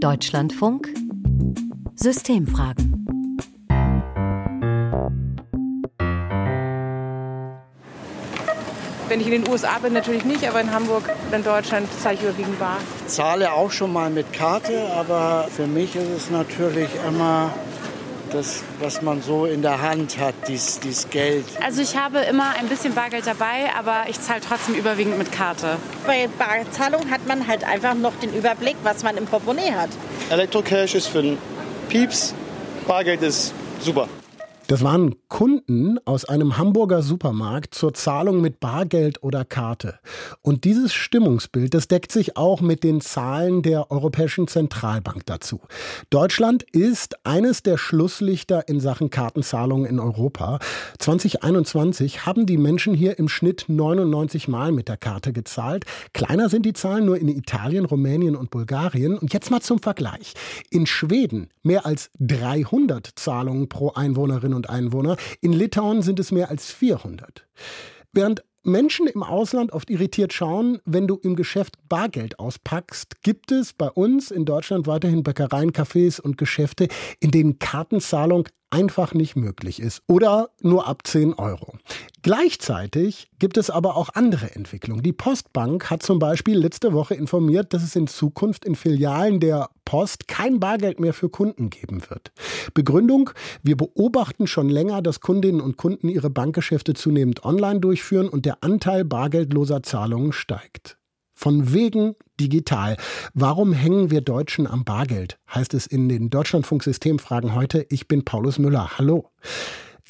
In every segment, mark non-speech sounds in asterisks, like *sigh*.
Deutschlandfunk Systemfragen. Wenn ich in den USA bin, natürlich nicht, aber in Hamburg in Deutschland zahle ich überwiegend bar. Ich zahle auch schon mal mit Karte, aber für mich ist es natürlich immer das, was man so in der Hand hat, dieses, dieses Geld. Also ich habe immer ein bisschen Bargeld dabei, aber ich zahle trotzdem überwiegend mit Karte. Bei Barzahlung hat man halt einfach noch den Überblick, was man im Portemonnaie hat. Elektrocash ist für den Pieps, Bargeld ist super. Das waren Kunden aus einem Hamburger Supermarkt zur Zahlung mit Bargeld oder Karte. Und dieses Stimmungsbild, das deckt sich auch mit den Zahlen der Europäischen Zentralbank dazu. Deutschland ist eines der Schlusslichter in Sachen Kartenzahlungen in Europa. 2021 haben die Menschen hier im Schnitt 99 Mal mit der Karte gezahlt. Kleiner sind die Zahlen nur in Italien, Rumänien und Bulgarien. Und jetzt mal zum Vergleich. In Schweden mehr als 300 Zahlungen pro Einwohnerin und Einwohner. In Litauen sind es mehr als 400. Während Menschen im Ausland oft irritiert schauen, wenn du im Geschäft Bargeld auspackst, gibt es bei uns in Deutschland weiterhin Bäckereien, Cafés und Geschäfte, in denen Kartenzahlung einfach nicht möglich ist oder nur ab 10 Euro. Gleichzeitig gibt es aber auch andere Entwicklungen. Die Postbank hat zum Beispiel letzte Woche informiert, dass es in Zukunft in Filialen der Post kein Bargeld mehr für Kunden geben wird. Begründung, wir beobachten schon länger, dass Kundinnen und Kunden ihre Bankgeschäfte zunehmend online durchführen und der Anteil bargeldloser Zahlungen steigt. Von wegen digital. Warum hängen wir Deutschen am Bargeld? Heißt es in den Deutschlandfunk-Systemfragen heute. Ich bin Paulus Müller. Hallo.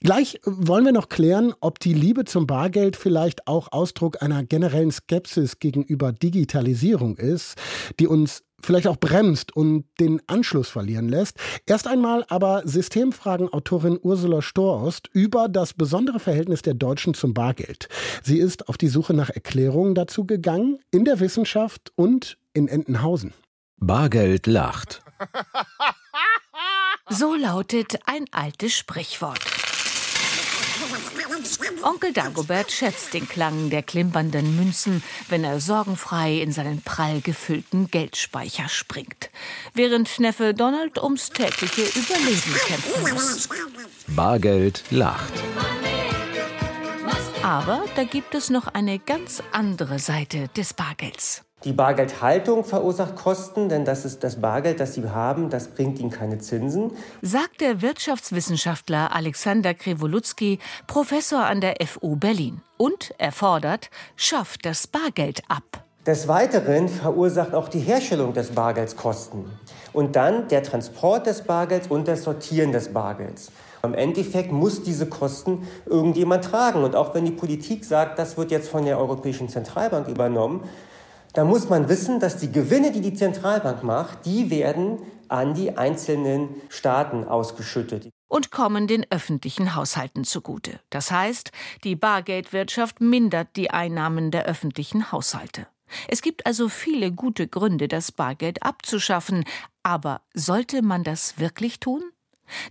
Gleich wollen wir noch klären, ob die Liebe zum Bargeld vielleicht auch Ausdruck einer generellen Skepsis gegenüber Digitalisierung ist, die uns vielleicht auch bremst und den Anschluss verlieren lässt. Erst einmal aber Systemfragen-Autorin Ursula Storost über das besondere Verhältnis der Deutschen zum Bargeld. Sie ist auf die Suche nach Erklärungen dazu gegangen, in der Wissenschaft und in Entenhausen. Bargeld lacht. *laughs* So lautet ein altes Sprichwort. Onkel Dagobert schätzt den Klang der klimpernden Münzen, wenn er sorgenfrei in seinen prall gefüllten Geldspeicher springt, während Neffe Donald ums tägliche Überleben kämpfen muss. Bargeld lacht. Aber da gibt es noch eine ganz andere Seite des Bargelds. Die Bargeldhaltung verursacht Kosten, denn das ist das Bargeld, das Sie haben, das bringt Ihnen keine Zinsen. Sagt der Wirtschaftswissenschaftler Alexander Krewolutzki, Professor an der FU Berlin. Und er fordert, schafft das Bargeld ab. Des Weiteren verursacht auch die Herstellung des Bargelds Kosten. Und dann der Transport des Bargelds und das Sortieren des Bargelds. Im Endeffekt muss diese Kosten irgendjemand tragen. Und auch wenn die Politik sagt, das wird jetzt von der Europäischen Zentralbank übernommen, da muss man wissen, dass die Gewinne, die die Zentralbank macht, die werden an die einzelnen Staaten ausgeschüttet. Und kommen den öffentlichen Haushalten zugute. Das heißt, die Bargeldwirtschaft mindert die Einnahmen der öffentlichen Haushalte. Es gibt also viele gute Gründe, das Bargeld abzuschaffen. Aber sollte man das wirklich tun?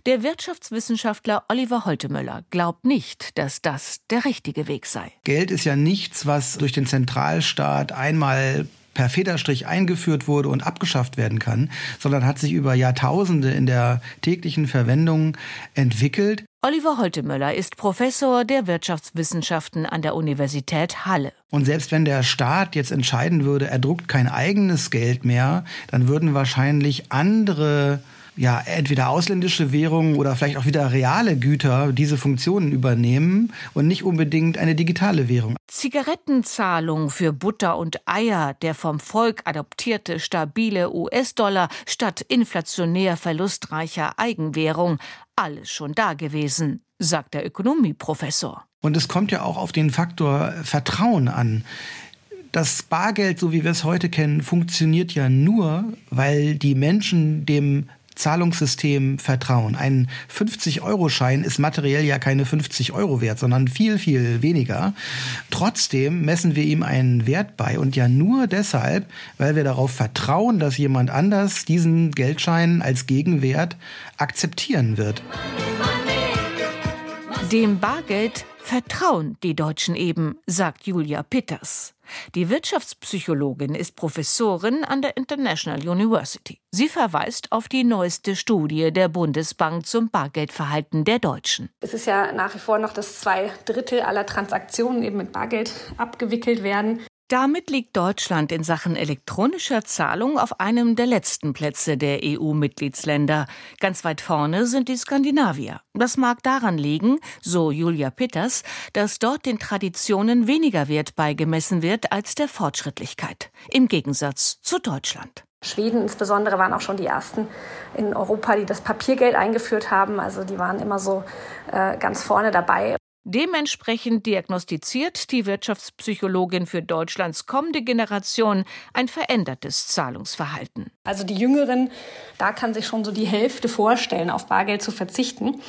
Der Wirtschaftswissenschaftler Oliver Holtemöller glaubt nicht, dass das der richtige Weg sei. Geld ist ja nichts, was durch den Zentralstaat einmal per Federstrich eingeführt wurde und abgeschafft werden kann, sondern hat sich über Jahrtausende in der täglichen Verwendung entwickelt. Oliver Holtemöller ist Professor der Wirtschaftswissenschaften an der Universität Halle. Und selbst wenn der Staat jetzt entscheiden würde, er druckt kein eigenes Geld mehr, dann würden wahrscheinlich andere ja, entweder ausländische Währungen oder vielleicht auch wieder reale Güter diese Funktionen übernehmen und nicht unbedingt eine digitale Währung. Zigarettenzahlung für Butter und Eier, der vom Volk adoptierte stabile US-Dollar statt inflationär verlustreicher Eigenwährung, alles schon da gewesen, sagt der Ökonomieprofessor. Und es kommt ja auch auf den Faktor Vertrauen an das Bargeld, so wie wir es heute kennen, funktioniert ja nur, weil die Menschen dem Zahlungssystem vertrauen. Ein 50-Euro-Schein ist materiell ja keine 50 Euro wert, sondern viel, viel weniger. Trotzdem messen wir ihm einen Wert bei und ja nur deshalb, weil wir darauf vertrauen, dass jemand anders diesen Geldschein als Gegenwert akzeptieren wird. Dem Bargeld vertrauen die Deutschen eben, sagt Julia Pitters. Die Wirtschaftspsychologin ist Professorin an der International University. Sie verweist auf die neueste Studie der Bundesbank zum Bargeldverhalten der Deutschen. Es ist ja nach wie vor noch, dass zwei Drittel aller Transaktionen eben mit Bargeld abgewickelt werden. Damit liegt Deutschland in Sachen elektronischer Zahlung auf einem der letzten Plätze der EU-Mitgliedsländer. Ganz weit vorne sind die Skandinavier. Das mag daran liegen, so Julia Pitters, dass dort den Traditionen weniger Wert beigemessen wird als der Fortschrittlichkeit. Im Gegensatz zu Deutschland. Schweden insbesondere waren auch schon die ersten in Europa, die das Papiergeld eingeführt haben. Also die waren immer so äh, ganz vorne dabei. Dementsprechend diagnostiziert die Wirtschaftspsychologin für Deutschlands kommende Generation ein verändertes Zahlungsverhalten. Also die Jüngeren, da kann sich schon so die Hälfte vorstellen, auf Bargeld zu verzichten.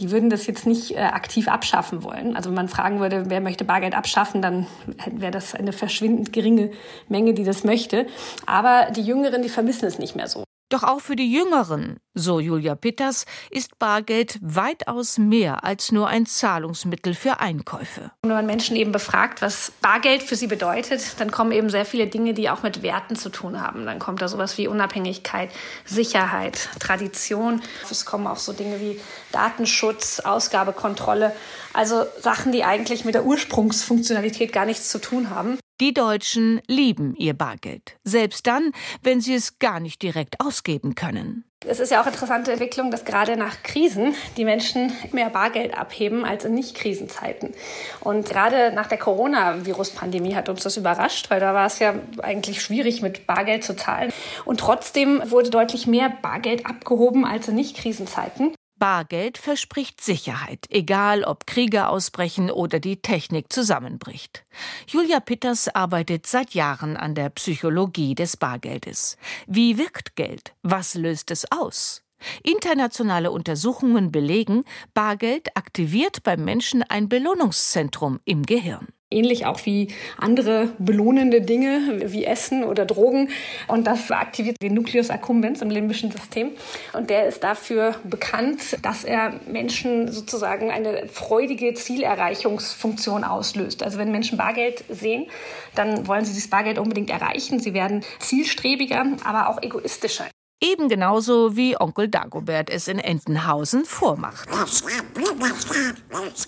Die würden das jetzt nicht äh, aktiv abschaffen wollen. Also wenn man fragen würde, wer möchte Bargeld abschaffen, dann wäre das eine verschwindend geringe Menge, die das möchte. Aber die Jüngeren, die vermissen es nicht mehr so. Doch auch für die Jüngeren, so Julia Pitters, ist Bargeld weitaus mehr als nur ein Zahlungsmittel für Einkäufe. Wenn man Menschen eben befragt, was Bargeld für sie bedeutet, dann kommen eben sehr viele Dinge, die auch mit Werten zu tun haben. Dann kommt da sowas wie Unabhängigkeit, Sicherheit, Tradition. Es kommen auch so Dinge wie Datenschutz, Ausgabekontrolle. Also Sachen, die eigentlich mit der Ursprungsfunktionalität gar nichts zu tun haben. Die Deutschen lieben ihr Bargeld, selbst dann, wenn sie es gar nicht direkt ausgeben können. Es ist ja auch interessante Entwicklung, dass gerade nach Krisen die Menschen mehr Bargeld abheben als in Nicht-Krisenzeiten. Und gerade nach der Corona-Virus-Pandemie hat uns das überrascht, weil da war es ja eigentlich schwierig, mit Bargeld zu zahlen. Und trotzdem wurde deutlich mehr Bargeld abgehoben als in Nicht-Krisenzeiten. Bargeld verspricht Sicherheit, egal ob Kriege ausbrechen oder die Technik zusammenbricht. Julia Pitters arbeitet seit Jahren an der Psychologie des Bargeldes. Wie wirkt Geld? Was löst es aus? Internationale Untersuchungen belegen, Bargeld aktiviert beim Menschen ein Belohnungszentrum im Gehirn ähnlich auch wie andere belohnende Dinge wie Essen oder Drogen. Und das aktiviert den Nucleus accumbens im limbischen System. Und der ist dafür bekannt, dass er Menschen sozusagen eine freudige Zielerreichungsfunktion auslöst. Also wenn Menschen Bargeld sehen, dann wollen sie dieses Bargeld unbedingt erreichen. Sie werden zielstrebiger, aber auch egoistischer. Eben genauso wie Onkel Dagobert es in Entenhausen vormacht.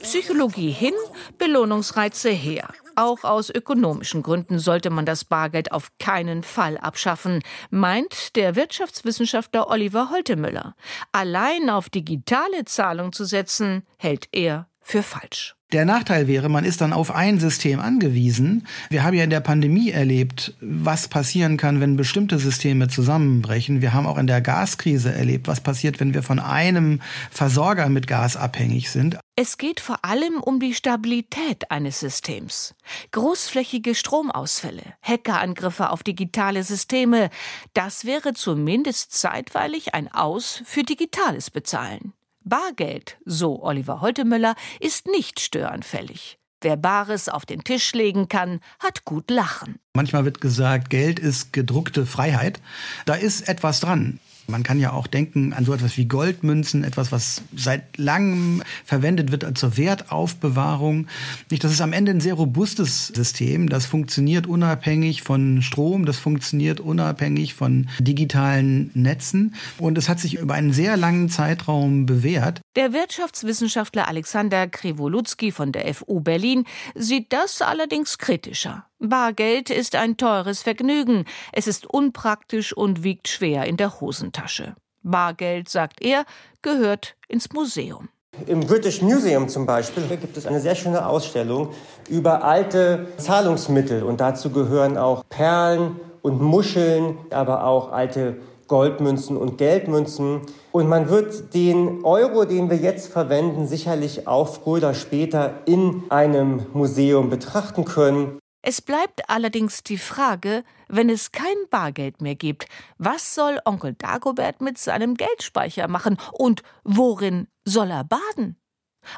Psychologie hin, Belohnungsreize her. Auch aus ökonomischen Gründen sollte man das Bargeld auf keinen Fall abschaffen, meint der Wirtschaftswissenschaftler Oliver Holtemüller. Allein auf digitale Zahlung zu setzen, hält er für falsch. Der Nachteil wäre, man ist dann auf ein System angewiesen. Wir haben ja in der Pandemie erlebt, was passieren kann, wenn bestimmte Systeme zusammenbrechen. Wir haben auch in der Gaskrise erlebt, was passiert, wenn wir von einem Versorger mit Gas abhängig sind. Es geht vor allem um die Stabilität eines Systems. Großflächige Stromausfälle, Hackerangriffe auf digitale Systeme, das wäre zumindest zeitweilig ein Aus für digitales Bezahlen. Bargeld, so Oliver Holtemöller, ist nicht störanfällig. Wer Bares auf den Tisch legen kann, hat gut Lachen. Manchmal wird gesagt, Geld ist gedruckte Freiheit. Da ist etwas dran. Man kann ja auch denken an so etwas wie Goldmünzen, etwas, was seit langem verwendet wird zur Wertaufbewahrung. Das ist am Ende ein sehr robustes System. Das funktioniert unabhängig von Strom, das funktioniert unabhängig von digitalen Netzen. Und es hat sich über einen sehr langen Zeitraum bewährt. Der Wirtschaftswissenschaftler Alexander Krivolutsky von der FU Berlin sieht das allerdings kritischer. Bargeld ist ein teures Vergnügen. Es ist unpraktisch und wiegt schwer in der Hosentasche. Bargeld, sagt er, gehört ins Museum. Im British Museum zum Beispiel gibt es eine sehr schöne Ausstellung über alte Zahlungsmittel. Und dazu gehören auch Perlen und Muscheln, aber auch alte Goldmünzen und Geldmünzen. Und man wird den Euro, den wir jetzt verwenden, sicherlich auch früher oder später in einem Museum betrachten können. Es bleibt allerdings die Frage, wenn es kein Bargeld mehr gibt, was soll Onkel Dagobert mit seinem Geldspeicher machen und worin soll er baden?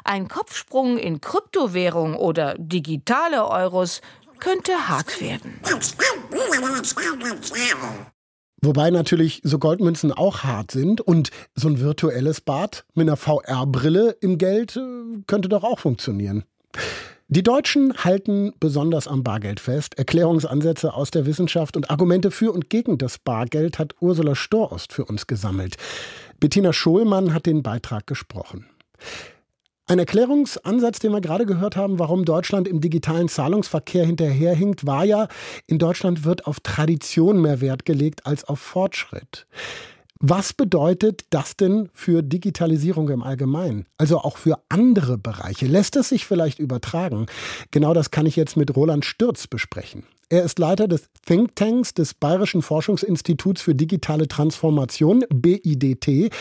Ein Kopfsprung in Kryptowährung oder digitale Euros könnte hart werden. Wobei natürlich so Goldmünzen auch hart sind und so ein virtuelles Bad mit einer VR-Brille im Geld äh, könnte doch auch funktionieren. Die Deutschen halten besonders am Bargeld fest. Erklärungsansätze aus der Wissenschaft und Argumente für und gegen das Bargeld hat Ursula Storost für uns gesammelt. Bettina Schohlmann hat den Beitrag gesprochen. Ein Erklärungsansatz, den wir gerade gehört haben, warum Deutschland im digitalen Zahlungsverkehr hinterherhinkt, war ja, in Deutschland wird auf Tradition mehr Wert gelegt als auf Fortschritt. Was bedeutet das denn für Digitalisierung im Allgemeinen? Also auch für andere Bereiche? Lässt es sich vielleicht übertragen? Genau das kann ich jetzt mit Roland Stürz besprechen. Er ist Leiter des Thinktanks des Bayerischen Forschungsinstituts für digitale Transformation, BIDT.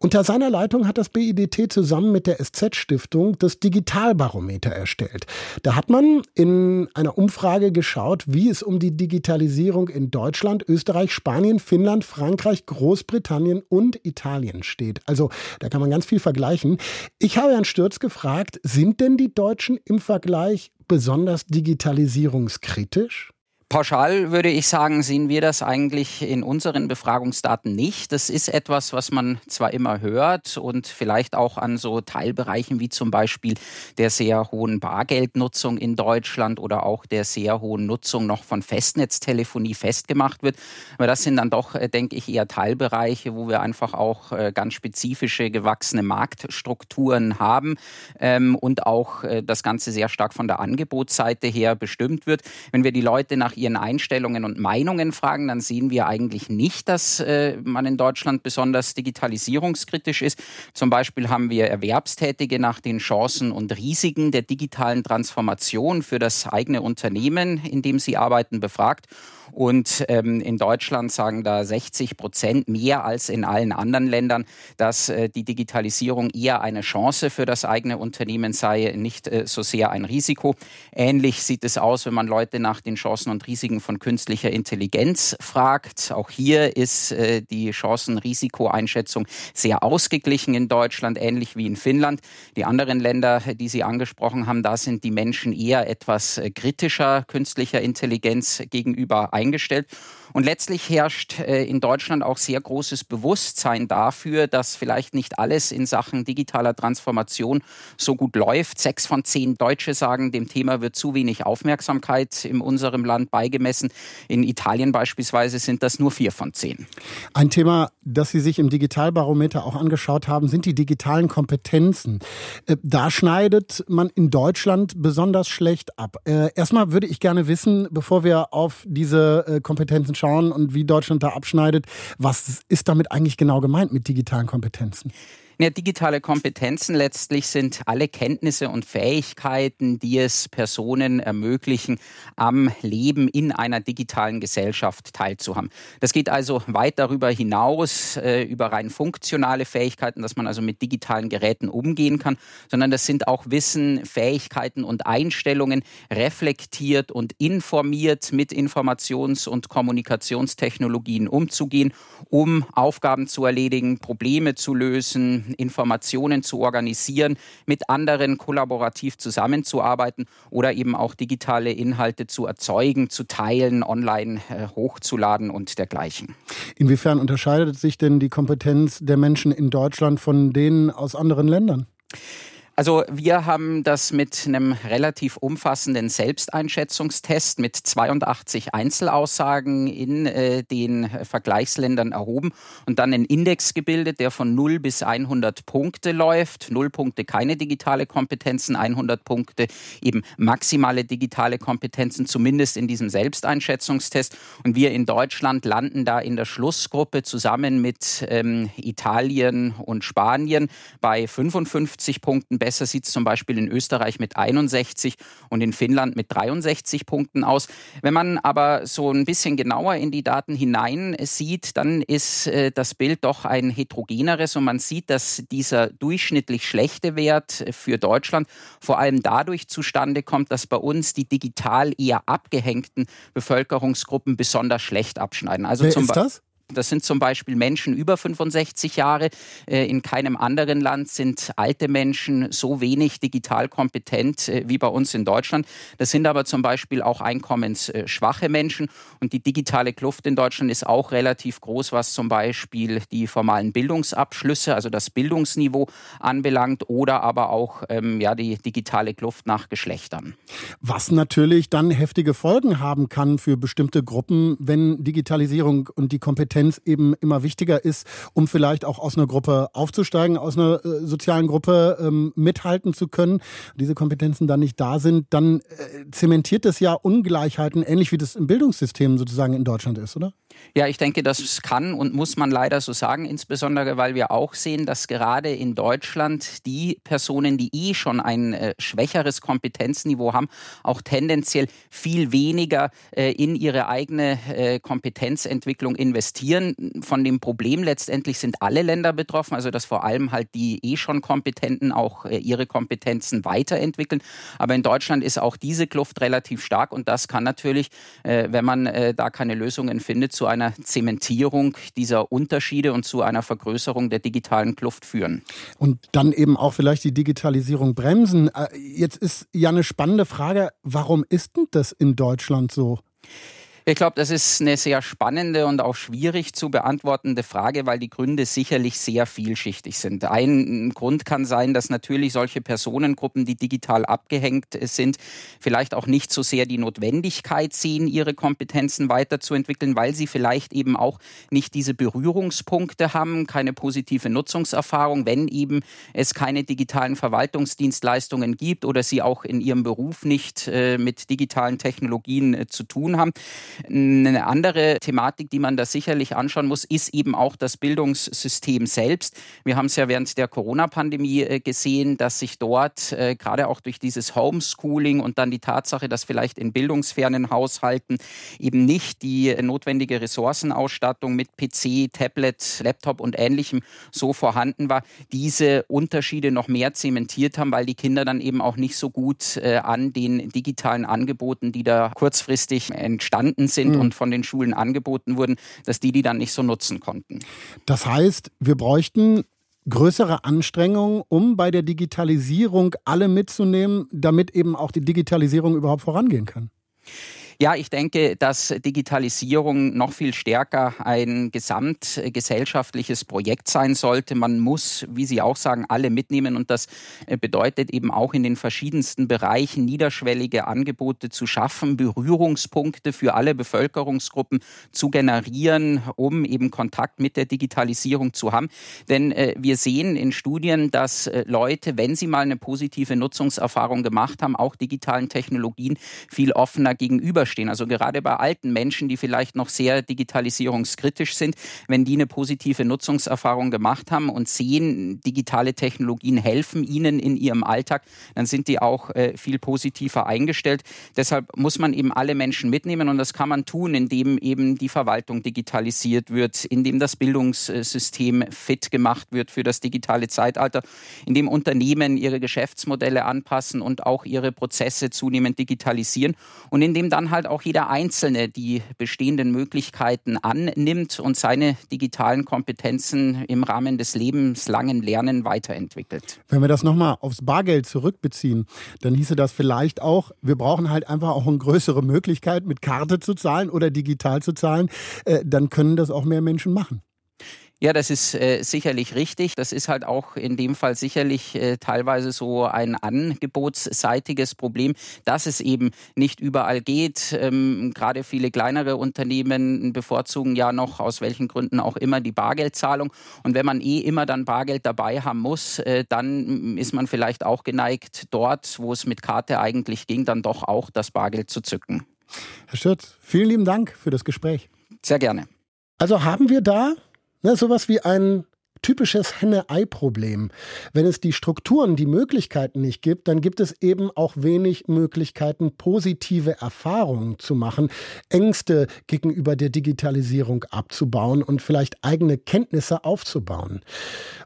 Unter seiner Leitung hat das BIDT zusammen mit der SZ-Stiftung das Digitalbarometer erstellt. Da hat man in einer Umfrage geschaut, wie es um die Digitalisierung in Deutschland, Österreich, Spanien, Finnland, Frankreich, Großbritannien und Italien steht. Also da kann man ganz viel vergleichen. Ich habe Herrn Stürz gefragt, sind denn die Deutschen im Vergleich besonders digitalisierungskritisch? Pauschal würde ich sagen, sehen wir das eigentlich in unseren Befragungsdaten nicht. Das ist etwas, was man zwar immer hört und vielleicht auch an so Teilbereichen wie zum Beispiel der sehr hohen Bargeldnutzung in Deutschland oder auch der sehr hohen Nutzung noch von Festnetztelefonie festgemacht wird. Aber das sind dann doch, äh, denke ich, eher Teilbereiche, wo wir einfach auch äh, ganz spezifische gewachsene Marktstrukturen haben ähm, und auch äh, das Ganze sehr stark von der Angebotsseite her bestimmt wird. Wenn wir die Leute nach ihren Einstellungen und Meinungen fragen, dann sehen wir eigentlich nicht, dass äh, man in Deutschland besonders digitalisierungskritisch ist. Zum Beispiel haben wir Erwerbstätige nach den Chancen und Risiken der digitalen Transformation für das eigene Unternehmen, in dem sie arbeiten, befragt. Und ähm, in Deutschland sagen da 60 Prozent mehr als in allen anderen Ländern, dass äh, die Digitalisierung eher eine Chance für das eigene Unternehmen sei, nicht äh, so sehr ein Risiko. Ähnlich sieht es aus, wenn man Leute nach den Chancen und Risiken von künstlicher Intelligenz fragt. Auch hier ist äh, die Chancen-Risiko-Einschätzung sehr ausgeglichen in Deutschland, ähnlich wie in Finnland. Die anderen Länder, die Sie angesprochen haben, da sind die Menschen eher etwas äh, kritischer künstlicher Intelligenz gegenüber eingestellt. Und letztlich herrscht äh, in Deutschland auch sehr großes Bewusstsein dafür, dass vielleicht nicht alles in Sachen digitaler Transformation so gut läuft. Sechs von zehn Deutsche sagen, dem Thema wird zu wenig Aufmerksamkeit in unserem Land beigemessen. In Italien beispielsweise sind das nur vier von zehn. Ein Thema, das Sie sich im Digitalbarometer auch angeschaut haben, sind die digitalen Kompetenzen. Äh, da schneidet man in Deutschland besonders schlecht ab. Äh, erstmal würde ich gerne wissen, bevor wir auf diese Kompetenzen schauen, schauen und wie Deutschland da abschneidet. Was ist damit eigentlich genau gemeint mit digitalen Kompetenzen? Ja, digitale Kompetenzen letztlich sind alle Kenntnisse und Fähigkeiten, die es Personen ermöglichen, am Leben in einer digitalen Gesellschaft teilzuhaben. Das geht also weit darüber hinaus, äh, über rein funktionale Fähigkeiten, dass man also mit digitalen Geräten umgehen kann, sondern das sind auch Wissen, Fähigkeiten und Einstellungen, reflektiert und informiert mit Informations- und Kommunikationstechnologien umzugehen, um Aufgaben zu erledigen, Probleme zu lösen, Informationen zu organisieren, mit anderen kollaborativ zusammenzuarbeiten oder eben auch digitale Inhalte zu erzeugen, zu teilen, online äh, hochzuladen und dergleichen. Inwiefern unterscheidet sich denn die Kompetenz der Menschen in Deutschland von denen aus anderen Ländern? Also wir haben das mit einem relativ umfassenden Selbsteinschätzungstest mit 82 Einzelaussagen in äh, den Vergleichsländern erhoben und dann einen Index gebildet, der von 0 bis 100 Punkte läuft. 0 Punkte keine digitale Kompetenzen, 100 Punkte eben maximale digitale Kompetenzen, zumindest in diesem Selbsteinschätzungstest. Und wir in Deutschland landen da in der Schlussgruppe zusammen mit ähm, Italien und Spanien bei 55 Punkten Besser sieht es zum Beispiel in Österreich mit 61 und in Finnland mit 63 Punkten aus. Wenn man aber so ein bisschen genauer in die Daten hinein sieht, dann ist äh, das Bild doch ein heterogeneres und man sieht, dass dieser durchschnittlich schlechte Wert für Deutschland vor allem dadurch zustande kommt, dass bei uns die digital eher abgehängten Bevölkerungsgruppen besonders schlecht abschneiden. Also Wer zum ist das? Das sind zum Beispiel Menschen über 65 Jahre. Äh, in keinem anderen Land sind alte Menschen so wenig digital kompetent äh, wie bei uns in Deutschland. Das sind aber zum Beispiel auch einkommensschwache Menschen. Und die digitale Kluft in Deutschland ist auch relativ groß, was zum Beispiel die formalen Bildungsabschlüsse, also das Bildungsniveau anbelangt oder aber auch ähm, ja, die digitale Kluft nach Geschlechtern. Was natürlich dann heftige Folgen haben kann für bestimmte Gruppen, wenn Digitalisierung und die Kompetenz eben immer wichtiger ist, um vielleicht auch aus einer Gruppe aufzusteigen, aus einer äh, sozialen Gruppe ähm, mithalten zu können. Diese Kompetenzen dann nicht da sind, dann äh, zementiert das ja Ungleichheiten, ähnlich wie das im Bildungssystem sozusagen in Deutschland ist, oder? Ja, ich denke, das kann und muss man leider so sagen, insbesondere weil wir auch sehen, dass gerade in Deutschland die Personen, die eh schon ein äh, schwächeres Kompetenzniveau haben, auch tendenziell viel weniger äh, in ihre eigene äh, Kompetenzentwicklung investieren. Von dem Problem letztendlich sind alle Länder betroffen, also dass vor allem halt die eh schon Kompetenten auch äh, ihre Kompetenzen weiterentwickeln. Aber in Deutschland ist auch diese Kluft relativ stark und das kann natürlich, äh, wenn man äh, da keine Lösungen findet, zu einer Zementierung dieser Unterschiede und zu einer Vergrößerung der digitalen Kluft führen. Und dann eben auch vielleicht die Digitalisierung bremsen. Äh, jetzt ist ja eine spannende Frage, warum ist denn das in Deutschland so? Ich glaube, das ist eine sehr spannende und auch schwierig zu beantwortende Frage, weil die Gründe sicherlich sehr vielschichtig sind. Ein Grund kann sein, dass natürlich solche Personengruppen, die digital abgehängt sind, vielleicht auch nicht so sehr die Notwendigkeit sehen, ihre Kompetenzen weiterzuentwickeln, weil sie vielleicht eben auch nicht diese Berührungspunkte haben, keine positive Nutzungserfahrung, wenn eben es keine digitalen Verwaltungsdienstleistungen gibt oder sie auch in ihrem Beruf nicht äh, mit digitalen Technologien äh, zu tun haben. Eine andere Thematik, die man da sicherlich anschauen muss, ist eben auch das Bildungssystem selbst. Wir haben es ja während der Corona-Pandemie äh, gesehen, dass sich dort äh, gerade auch durch dieses Homeschooling und dann die Tatsache, dass vielleicht in bildungsfernen Haushalten eben nicht die notwendige Ressourcenausstattung mit PC, Tablet, Laptop und ähnlichem so vorhanden war, diese Unterschiede noch mehr zementiert haben, weil die Kinder dann eben auch nicht so gut äh, an den digitalen Angeboten, die da kurzfristig entstanden vorhanden sind mhm. und von den Schulen angeboten wurden, dass die die dann nicht so nutzen konnten. Das heißt, wir bräuchten größere Anstrengungen, um bei der Digitalisierung alle mitzunehmen, damit eben auch die Digitalisierung überhaupt vorangehen kann. Ja, ich denke, dass Digitalisierung noch viel stärker ein gesamtgesellschaftliches Projekt sein sollte. Man muss, wie Sie auch sagen, alle mitnehmen und das äh, bedeutet eben auch in den verschiedensten Bereichen niederschwellige Angebote zu schaffen, Berührungspunkte für alle Bevölkerungsgruppen zu generieren, um eben Kontakt mit der Digitalisierung zu haben. Denn äh, wir sehen in Studien, dass äh, Leute, wenn sie mal eine positive Nutzungserfahrung gemacht haben, auch digitalen Technologien viel offener gegenüber gegenüberstehen. Also gerade bei alten Menschen, die vielleicht noch sehr digitalisierungskritisch sind, wenn die eine positive Nutzungserfahrung gemacht haben und sehen, digitale Technologien helfen ihnen in ihrem Alltag, dann sind die auch äh, viel positiver eingestellt. Deshalb muss man eben alle Menschen mitnehmen und das kann man tun, indem eben die Verwaltung digitalisiert wird, indem das Bildungssystem fit gemacht wird für das digitale Zeitalter, indem Unternehmen ihre Geschäftsmodelle anpassen und auch ihre Prozesse zunehmend digitalisieren und indem dann halt auch jeder Einzelne die bestehenden Möglichkeiten annimmt und seine digitalen Kompetenzen im Rahmen des lebenslangen Lernen weiterentwickelt. Wenn wir das nochmal aufs Bargeld zurückbeziehen, dann hieße das vielleicht auch, wir brauchen halt einfach auch eine größere Möglichkeit, mit Karte zu zahlen oder digital zu zahlen. Äh, dann können das auch mehr Menschen machen. Ja, das ist äh, sicherlich richtig. Das ist halt auch in dem Fall sicherlich äh, teilweise so ein angebotsseitiges Problem, dass es eben nicht überall geht. Ähm, Gerade viele kleinere Unternehmen bevorzugen ja noch aus welchen Gründen auch immer die Bargeldzahlung. Und wenn man eh immer dann Bargeld dabei haben muss, äh, dann ist man vielleicht auch geneigt, dort, wo es mit Karte eigentlich ging, dann doch auch das Bargeld zu zücken. Herr Stürz, vielen lieben Dank für das Gespräch. Sehr gerne. Also haben wir da Ne, sowas wie ein typisches Henne-Ei-Problem. Wenn es die Strukturen, die Möglichkeiten nicht gibt, dann gibt es eben auch wenig Möglichkeiten, positive Erfahrungen zu machen, Ängste gegenüber der Digitalisierung abzubauen und vielleicht eigene Kenntnisse aufzubauen.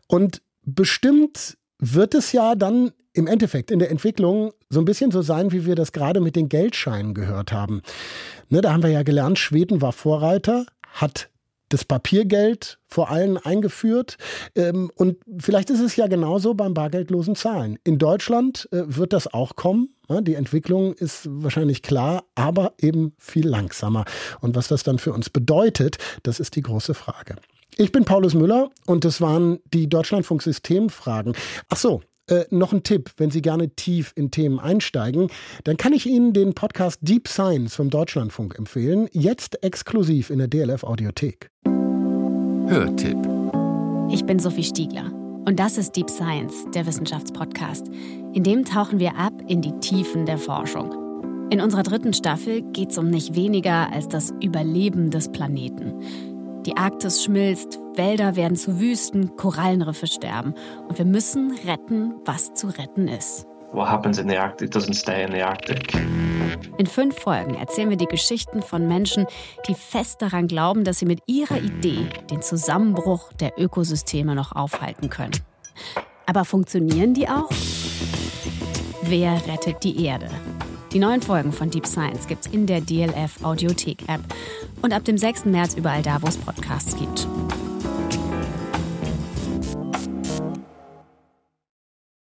Und bestimmt wird es ja dann im Endeffekt in der Entwicklung so ein bisschen so sein, wie wir das gerade mit den Geldscheinen gehört haben. Ne, da haben wir ja gelernt, Schweden war Vorreiter, hat das Papiergeld vor allem eingeführt. Ähm, und vielleicht ist es ja genauso beim bargeldlosen Zahlen. In Deutschland äh, wird das auch kommen. Die Entwicklung ist wahrscheinlich klar, aber eben viel langsamer. Und was das dann für uns bedeutet, das ist die große Frage. Ich bin Paulus Müller und das waren die Deutschlandfunk-Systemfragen. Ach so, äh, noch ein Tipp, wenn Sie gerne tief in Themen einsteigen, dann kann ich Ihnen den Podcast Deep Science vom Deutschlandfunk empfehlen, jetzt exklusiv in der DLF Audiothek. Hörtipp. Ich bin Sophie Stiegler und das ist Deep Science, der Wissenschaftspodcast. In dem tauchen wir ab in die Tiefen der Forschung. In unserer dritten Staffel geht es um nicht weniger als das Überleben des Planeten. Die Arktis schmilzt, Wälder werden zu Wüsten, Korallenriffe sterben. Und wir müssen retten, was zu retten ist. What happens in the Arctic doesn't stay in the Arctic. In fünf Folgen erzählen wir die Geschichten von Menschen, die fest daran glauben, dass sie mit ihrer Idee den Zusammenbruch der Ökosysteme noch aufhalten können. Aber funktionieren die auch? Wer rettet die Erde? Die neuen Folgen von Deep Science gibt's in der DLF Audiothek App und ab dem 6. März überall da, wo es Podcasts gibt.